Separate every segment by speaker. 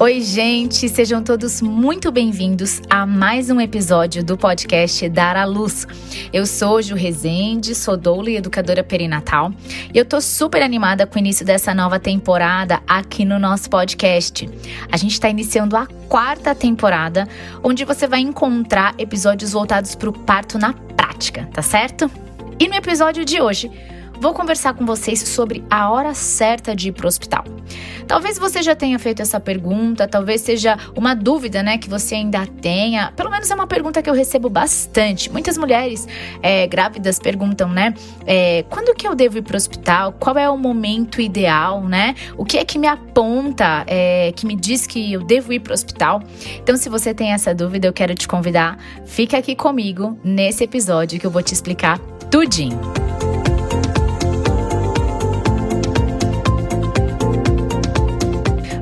Speaker 1: Oi, gente, sejam todos muito bem-vindos a mais um episódio do podcast Dar à Luz. Eu sou Ju Rezende, sou doula e educadora perinatal, e eu tô super animada com o início dessa nova temporada aqui no nosso podcast. A gente está iniciando a quarta temporada, onde você vai encontrar episódios voltados para o parto na prática, tá certo? E no episódio de hoje, vou conversar com vocês sobre a hora certa de ir para o hospital. Talvez você já tenha feito essa pergunta, talvez seja uma dúvida, né, que você ainda tenha. Pelo menos é uma pergunta que eu recebo bastante. Muitas mulheres é, grávidas perguntam, né, é, quando que eu devo ir para o hospital? Qual é o momento ideal, né? O que é que me aponta, é, que me diz que eu devo ir para o hospital? Então, se você tem essa dúvida, eu quero te convidar, fica aqui comigo nesse episódio que eu vou te explicar tudinho.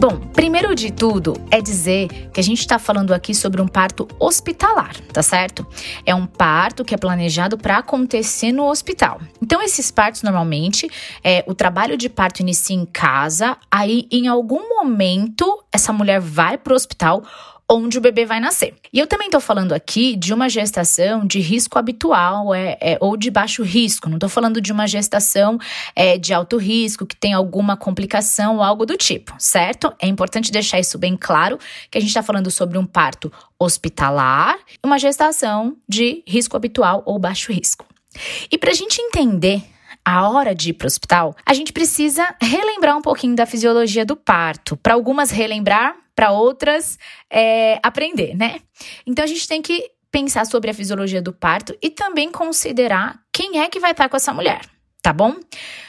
Speaker 1: Bom, primeiro de tudo é dizer que a gente está falando aqui sobre um parto hospitalar, tá certo? É um parto que é planejado para acontecer no hospital. Então, esses partos normalmente, é, o trabalho de parto inicia em casa, aí em algum momento essa mulher vai para o hospital onde o bebê vai nascer. E eu também estou falando aqui de uma gestação de risco habitual é, é ou de baixo risco. Não estou falando de uma gestação é, de alto risco, que tem alguma complicação ou algo do tipo, certo? É importante deixar isso bem claro, que a gente está falando sobre um parto hospitalar, uma gestação de risco habitual ou baixo risco. E para a gente entender a hora de ir para o hospital, a gente precisa relembrar um pouquinho da fisiologia do parto. Para algumas, relembrar, para outras, é, aprender, né? Então a gente tem que pensar sobre a fisiologia do parto e também considerar quem é que vai estar com essa mulher, tá bom?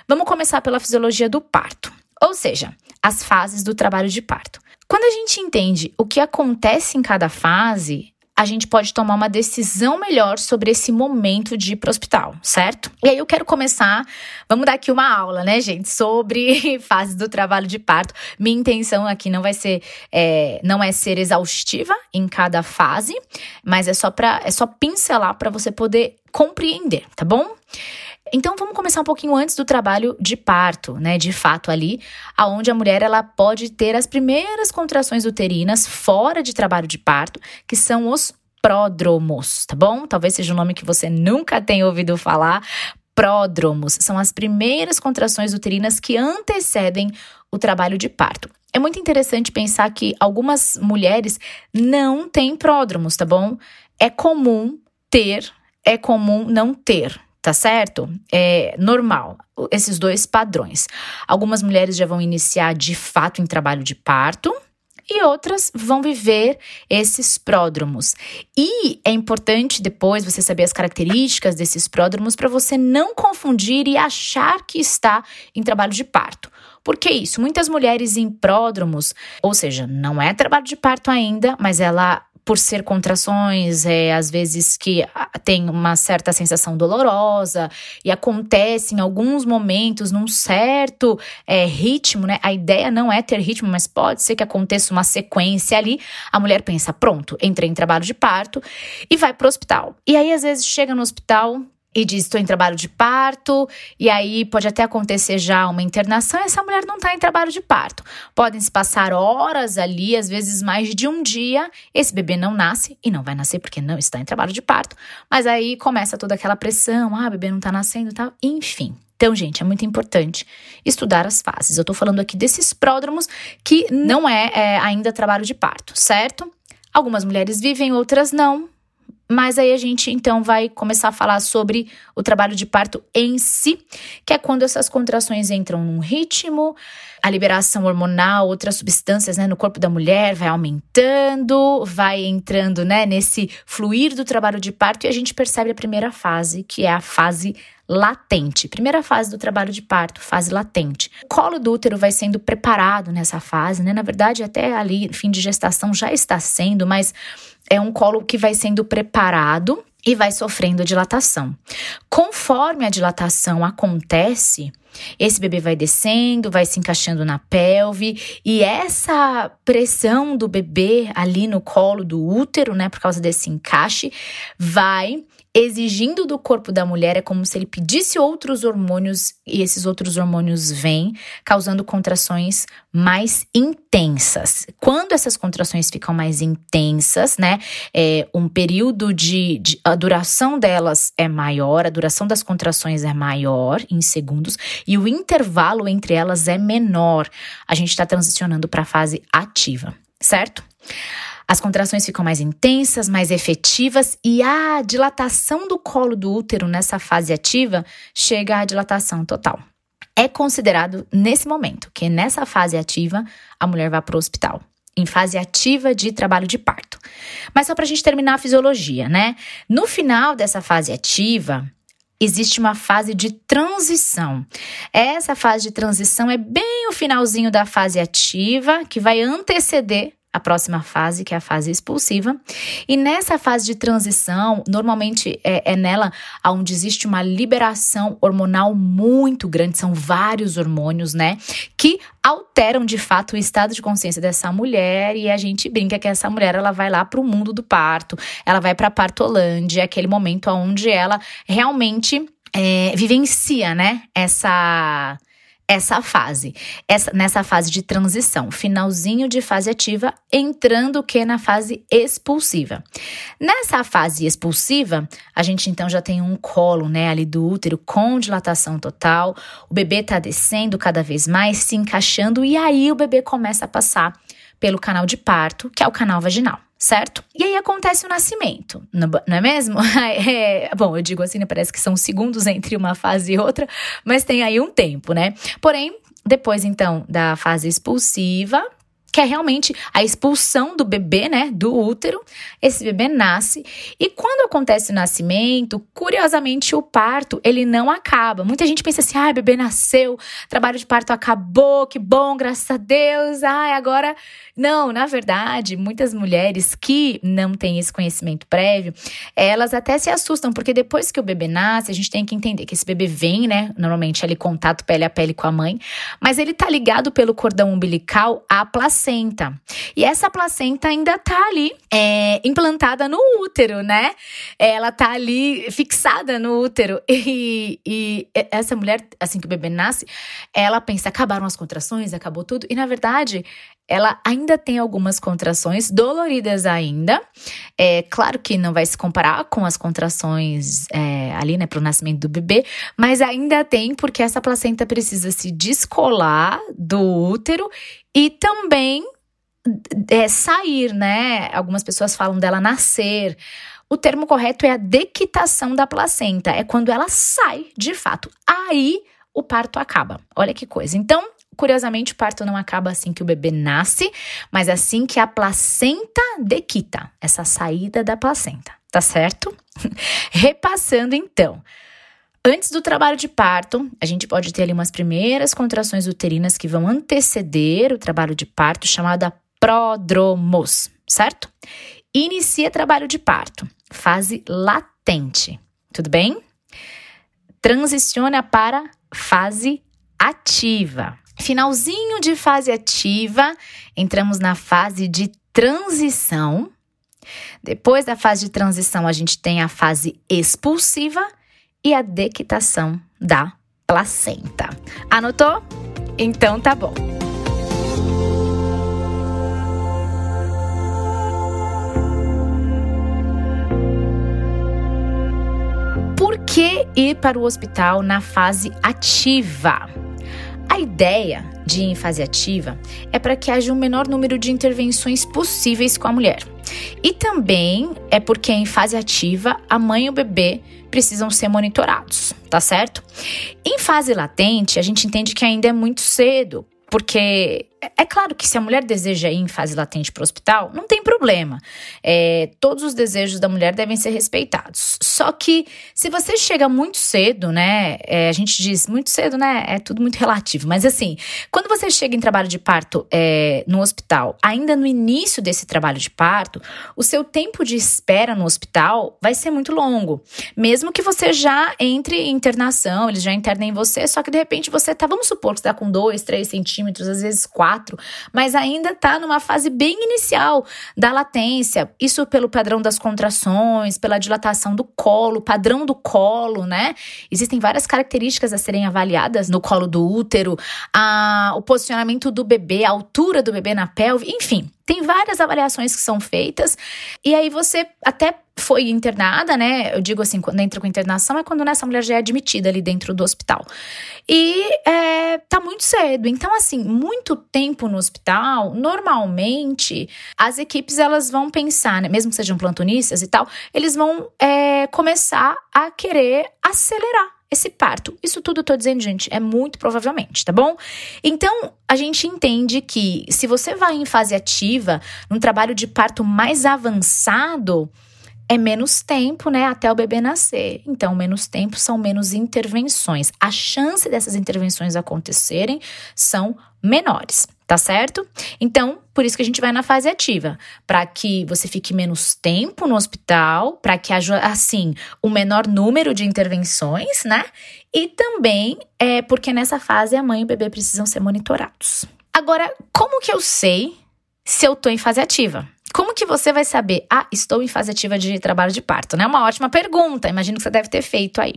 Speaker 1: Vamos começar pela fisiologia do parto, ou seja, as fases do trabalho de parto. Quando a gente entende o que acontece em cada fase, a gente pode tomar uma decisão melhor sobre esse momento de ir para o hospital, certo? E aí eu quero começar, vamos dar aqui uma aula, né, gente, sobre fases do trabalho de parto. Minha intenção aqui não vai ser, é, não é ser exaustiva em cada fase, mas é só para, é só pincelar para você poder compreender, tá bom? Então vamos começar um pouquinho antes do trabalho de parto, né? De fato ali, aonde a mulher ela pode ter as primeiras contrações uterinas fora de trabalho de parto, que são os pródromos, tá bom? Talvez seja um nome que você nunca tenha ouvido falar. Pródromos são as primeiras contrações uterinas que antecedem o trabalho de parto. É muito interessante pensar que algumas mulheres não têm pródromos, tá bom? É comum ter, é comum não ter tá certo? É normal, esses dois padrões. Algumas mulheres já vão iniciar de fato em trabalho de parto, e outras vão viver esses pródromos. E é importante depois você saber as características desses pródromos para você não confundir e achar que está em trabalho de parto. Por que isso? Muitas mulheres em pródromos, ou seja, não é trabalho de parto ainda, mas ela por ser contrações, é, às vezes que tem uma certa sensação dolorosa e acontece em alguns momentos num certo é, ritmo, né? A ideia não é ter ritmo, mas pode ser que aconteça uma sequência ali. A mulher pensa, pronto, entrei em trabalho de parto e vai para o hospital. E aí, às vezes, chega no hospital, e diz: estou em trabalho de parto, e aí pode até acontecer já uma internação, essa mulher não está em trabalho de parto. Podem se passar horas ali, às vezes mais de um dia, esse bebê não nasce e não vai nascer porque não está em trabalho de parto, mas aí começa toda aquela pressão: ah, o bebê não está nascendo e tal, enfim. Então, gente, é muito importante estudar as fases. Eu estou falando aqui desses pródromos que não é, é ainda trabalho de parto, certo? Algumas mulheres vivem, outras não, mas aí a gente então vai começar a falar sobre o trabalho de parto em si, que é quando essas contrações entram num ritmo, a liberação hormonal, outras substâncias né, no corpo da mulher vai aumentando, vai entrando né, nesse fluir do trabalho de parto e a gente percebe a primeira fase, que é a fase latente. Primeira fase do trabalho de parto, fase latente. O colo do útero vai sendo preparado nessa fase, né? Na verdade, até ali, fim de gestação já está sendo, mas é um colo que vai sendo preparado e vai sofrendo dilatação. Conforme a dilatação acontece, esse bebê vai descendo, vai se encaixando na pelve e essa pressão do bebê ali no colo do útero, né, por causa desse encaixe, vai exigindo do corpo da mulher, é como se ele pedisse outros hormônios e esses outros hormônios vêm, causando contrações mais intensas. Quando essas contrações ficam mais intensas, né, é, um período de, de, a duração delas é maior, a duração das contrações é maior em segundos e o intervalo entre elas é menor. A gente está transicionando para a fase ativa, certo? As contrações ficam mais intensas, mais efetivas e a dilatação do colo do útero nessa fase ativa chega à dilatação total. É considerado nesse momento que nessa fase ativa a mulher vai para o hospital em fase ativa de trabalho de parto. Mas só para a gente terminar a fisiologia, né? No final dessa fase ativa, existe uma fase de transição. Essa fase de transição é bem o finalzinho da fase ativa, que vai anteceder a próxima fase, que é a fase expulsiva. E nessa fase de transição, normalmente é, é nela onde existe uma liberação hormonal muito grande, são vários hormônios, né? Que alteram de fato o estado de consciência dessa mulher e a gente brinca que essa mulher ela vai lá para o mundo do parto, ela vai para partolândia, aquele momento onde ela realmente é, vivencia, né, essa essa fase, essa, nessa fase de transição, finalzinho de fase ativa, entrando o que na fase expulsiva. Nessa fase expulsiva, a gente então já tem um colo, né, ali do útero com dilatação total, o bebê tá descendo cada vez mais, se encaixando e aí o bebê começa a passar pelo canal de parto, que é o canal vaginal certo? E aí acontece o nascimento, não é mesmo? É, bom, eu digo assim, né, parece que são segundos entre uma fase e outra, mas tem aí um tempo, né? Porém, depois então da fase expulsiva, que é realmente a expulsão do bebê, né, do útero. Esse bebê nasce e quando acontece o nascimento, curiosamente o parto, ele não acaba. Muita gente pensa assim: "Ah, bebê nasceu, trabalho de parto acabou, que bom, graças a Deus. Ai, agora não, na verdade, muitas mulheres que não têm esse conhecimento prévio, elas até se assustam, porque depois que o bebê nasce, a gente tem que entender que esse bebê vem, né? Normalmente ali contato pele a pele com a mãe, mas ele tá ligado pelo cordão umbilical à placenta. E essa placenta ainda tá ali é, implantada no útero, né? Ela tá ali fixada no útero. E, e essa mulher, assim que o bebê nasce, ela pensa: acabaram as contrações, acabou tudo. E na verdade, ela ainda tem algumas contrações doloridas ainda. É claro que não vai se comparar com as contrações é, ali, né, para o nascimento do bebê, mas ainda tem porque essa placenta precisa se descolar do útero e também é, sair, né? Algumas pessoas falam dela nascer. O termo correto é a dequitação da placenta, é quando ela sai de fato. Aí o parto acaba. Olha que coisa. Então, Curiosamente, o parto não acaba assim que o bebê nasce, mas assim que a placenta dequita, essa saída da placenta, tá certo? Repassando então. Antes do trabalho de parto, a gente pode ter ali umas primeiras contrações uterinas que vão anteceder o trabalho de parto, chamada prodromos, certo? Inicia trabalho de parto, fase latente, tudo bem? Transiciona para fase ativa. Finalzinho de fase ativa, entramos na fase de transição. Depois da fase de transição, a gente tem a fase expulsiva e a dequitação da placenta. Anotou? Então tá bom. Por que ir para o hospital na fase ativa? A ideia de ir em fase ativa é para que haja um menor número de intervenções possíveis com a mulher. E também é porque em fase ativa a mãe e o bebê precisam ser monitorados, tá certo? Em fase latente, a gente entende que ainda é muito cedo, porque é claro que se a mulher deseja ir em fase latente para o hospital, não tem problema. É, todos os desejos da mulher devem ser respeitados. Só que se você chega muito cedo, né? É, a gente diz muito cedo, né? É tudo muito relativo. Mas assim, quando você chega em trabalho de parto é, no hospital, ainda no início desse trabalho de parto, o seu tempo de espera no hospital vai ser muito longo. Mesmo que você já entre em internação, eles já internem você, só que de repente você tá, vamos supor que você tá com 2, 3 centímetros, às vezes 4 quatro, mas ainda está numa fase bem inicial da latência. Isso pelo padrão das contrações, pela dilatação do colo, padrão do colo, né? Existem várias características a serem avaliadas no colo do útero, a, o posicionamento do bebê, a altura do bebê na pelve, enfim. Tem várias avaliações que são feitas, e aí você até foi internada, né? Eu digo assim, quando entra com internação é quando essa mulher já é admitida ali dentro do hospital. E é, tá muito cedo. Então, assim, muito tempo no hospital, normalmente as equipes elas vão pensar, né? Mesmo que sejam plantonistas e tal, eles vão é, começar a querer acelerar esse parto. Isso tudo eu tô dizendo, gente, é muito provavelmente, tá bom? Então, a gente entende que se você vai em fase ativa, num trabalho de parto mais avançado, é menos tempo, né, até o bebê nascer. Então, menos tempo são menos intervenções. A chance dessas intervenções acontecerem são menores, tá certo? Então, por isso que a gente vai na fase ativa, para que você fique menos tempo no hospital, para que haja assim o um menor número de intervenções, né? E também é porque nessa fase a mãe e o bebê precisam ser monitorados. Agora, como que eu sei se eu tô em fase ativa? Como que você vai saber? Ah, estou em fase ativa de trabalho de parto, né? Uma ótima pergunta, imagino que você deve ter feito aí.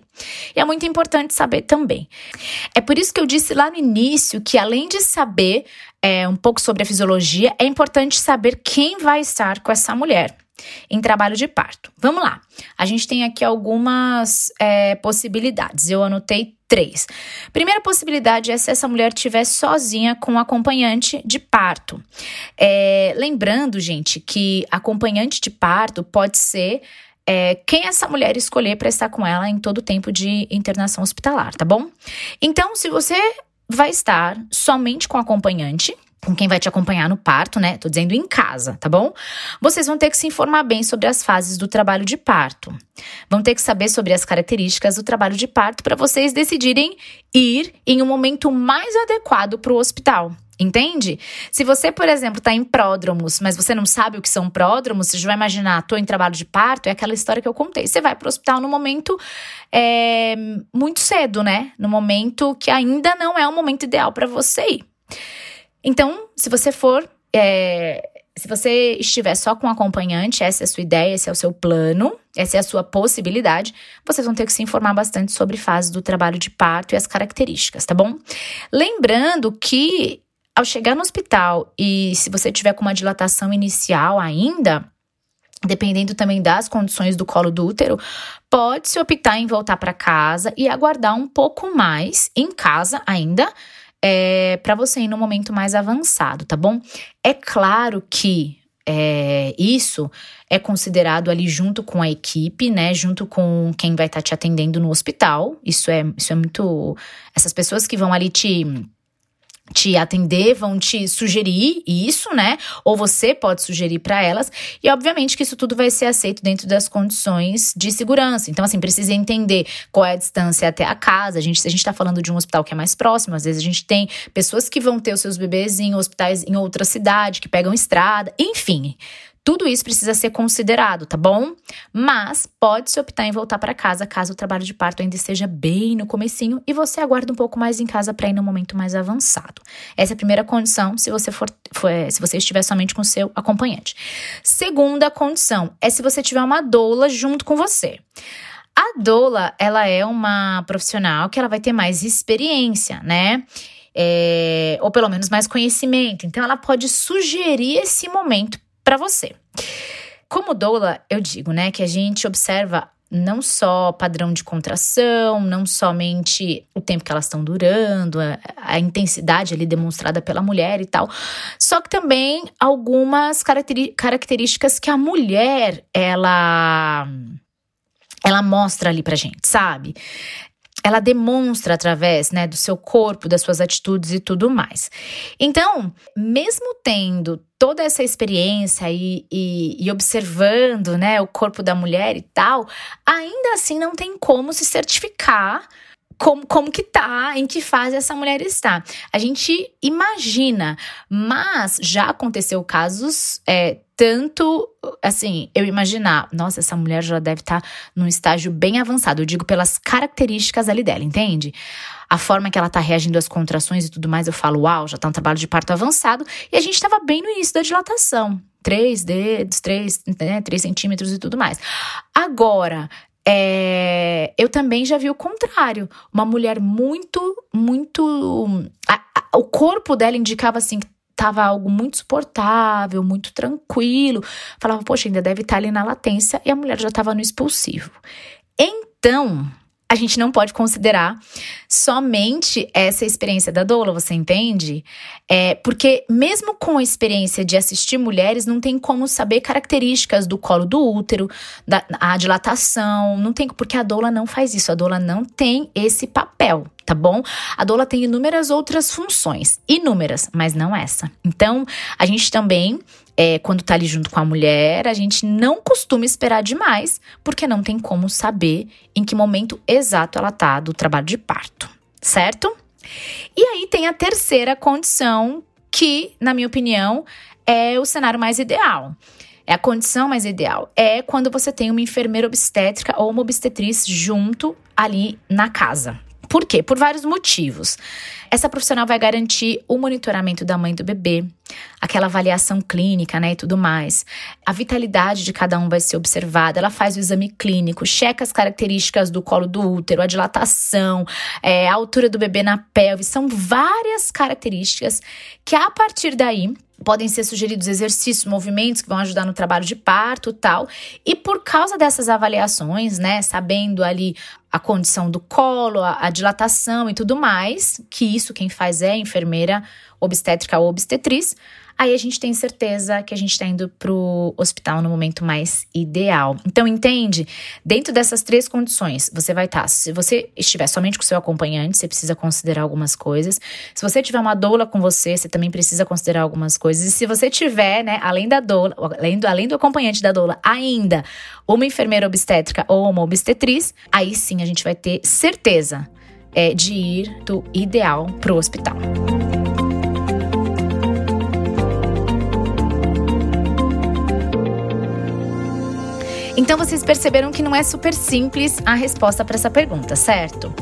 Speaker 1: E é muito importante saber também. É por isso que eu disse lá no início que, além de saber é, um pouco sobre a fisiologia, é importante saber quem vai estar com essa mulher em trabalho de parto. Vamos lá. A gente tem aqui algumas é, possibilidades. Eu anotei três. Primeira possibilidade é se essa mulher estiver sozinha com um acompanhante de parto. É, lembrando, gente, que acompanhante de parto pode ser é, quem essa mulher escolher para estar com ela em todo o tempo de internação hospitalar, tá bom? Então, se você vai estar somente com acompanhante, com quem vai te acompanhar no parto, né? Tô dizendo em casa, tá bom? Vocês vão ter que se informar bem sobre as fases do trabalho de parto. Vão ter que saber sobre as características do trabalho de parto para vocês decidirem ir em um momento mais adequado para o hospital. Entende? Se você, por exemplo, está em pródromos, mas você não sabe o que são pródromos, você já vai imaginar, estou em trabalho de parto, é aquela história que eu contei. Você vai para o hospital no momento é, muito cedo, né? No momento que ainda não é o momento ideal para você ir. Então, se você for. É, se você estiver só com acompanhante, essa é a sua ideia, esse é o seu plano, essa é a sua possibilidade, vocês vão ter que se informar bastante sobre fases do trabalho de parto e as características, tá bom? Lembrando que ao chegar no hospital e se você tiver com uma dilatação inicial ainda, dependendo também das condições do colo do útero, pode-se optar em voltar para casa e aguardar um pouco mais em casa ainda é, para você ir no momento mais avançado, tá bom? É claro que é, isso é considerado ali junto com a equipe, né? Junto com quem vai estar tá te atendendo no hospital. Isso é, isso é muito. Essas pessoas que vão ali te te atender, vão te sugerir isso, né? Ou você pode sugerir para elas. E obviamente que isso tudo vai ser aceito dentro das condições de segurança. Então, assim, precisa entender qual é a distância até a casa. A gente, se a gente tá falando de um hospital que é mais próximo, às vezes a gente tem pessoas que vão ter os seus bebês em hospitais em outra cidade, que pegam estrada, enfim. Tudo isso precisa ser considerado, tá bom? Mas pode-se optar em voltar para casa caso o trabalho de parto ainda esteja bem no comecinho e você aguarda um pouco mais em casa para ir no momento mais avançado. Essa é a primeira condição se você for, for se você estiver somente com seu acompanhante. Segunda condição é se você tiver uma doula junto com você. A doula, ela é uma profissional que ela vai ter mais experiência, né? É, ou pelo menos mais conhecimento. Então, ela pode sugerir esse momento para você. Como doula, eu digo, né, que a gente observa não só padrão de contração, não somente o tempo que elas estão durando, a, a, intensidade ali demonstrada pela mulher e tal, só que também algumas características que a mulher ela ela mostra ali pra gente, sabe? Ela demonstra através né, do seu corpo, das suas atitudes e tudo mais. Então, mesmo tendo toda essa experiência e, e, e, observando né, o corpo da mulher e tal, ainda assim não tem como se certificar como, como que tá, em que fase essa mulher está. A gente imagina, mas já aconteceu casos é, tanto assim, eu imaginar, nossa, essa mulher já deve estar tá num estágio bem avançado. Eu digo pelas características ali dela, entende? A forma que ela tá reagindo às contrações e tudo mais, eu falo, uau, já tá um trabalho de parto avançado. E a gente tava bem no início da dilatação. Três dedos, três, né, três centímetros e tudo mais. Agora, é, eu também já vi o contrário. Uma mulher muito, muito. A, a, o corpo dela indicava assim tava algo muito suportável, muito tranquilo. Falava, poxa, ainda deve estar ali na latência e a mulher já estava no expulsivo. Então, a gente não pode considerar somente essa experiência da doula, você entende? É, porque mesmo com a experiência de assistir mulheres, não tem como saber características do colo do útero, da a dilatação, não tem, porque a doula não faz isso, a doula não tem esse papel tá bom? A doula tem inúmeras outras funções, inúmeras, mas não essa. Então, a gente também é, quando tá ali junto com a mulher, a gente não costuma esperar demais, porque não tem como saber em que momento exato ela tá do trabalho de parto, certo? E aí tem a terceira condição, que, na minha opinião, é o cenário mais ideal. É a condição mais ideal. É quando você tem uma enfermeira obstétrica ou uma obstetriz junto ali na casa, por quê? Por vários motivos. Essa profissional vai garantir o monitoramento da mãe do bebê, aquela avaliação clínica, né, e tudo mais. A vitalidade de cada um vai ser observada. Ela faz o exame clínico, checa as características do colo do útero, a dilatação, é, a altura do bebê na pelve. São várias características que a partir daí podem ser sugeridos exercícios, movimentos que vão ajudar no trabalho de parto, tal. E por causa dessas avaliações, né, sabendo ali a condição do colo, a, a dilatação e tudo mais, que isso quem faz é enfermeira obstétrica ou obstetriz, aí a gente tem certeza que a gente está indo para o hospital no momento mais ideal. Então, entende? Dentro dessas três condições, você vai estar. Tá, se você estiver somente com seu acompanhante, você precisa considerar algumas coisas. Se você tiver uma doula com você, você também precisa considerar algumas coisas. E se você tiver, né, além da doula, além do, além do acompanhante da doula, ainda uma enfermeira obstétrica ou uma obstetriz, aí sim a gente vai ter certeza é, de ir do ideal para o hospital. Então vocês perceberam que não é super simples a resposta para essa pergunta, certo?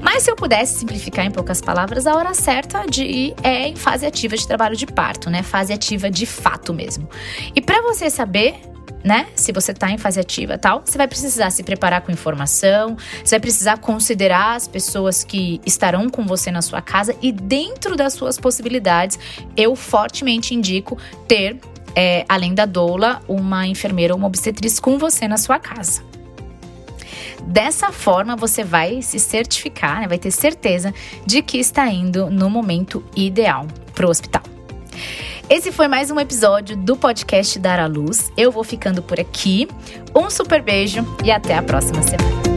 Speaker 1: Mas se eu pudesse simplificar em poucas palavras, a hora certa de ir é em fase ativa de trabalho de parto, né? Fase ativa de fato mesmo. E para você saber né? Se você está em fase ativa tal, você vai precisar se preparar com informação, você vai precisar considerar as pessoas que estarão com você na sua casa e dentro das suas possibilidades, eu fortemente indico ter é, além da doula, uma enfermeira ou uma obstetriz com você na sua casa. Dessa forma, você vai se certificar, né, vai ter certeza de que está indo no momento ideal para o hospital. Esse foi mais um episódio do podcast Dar à Luz. Eu vou ficando por aqui. Um super beijo e até a próxima semana.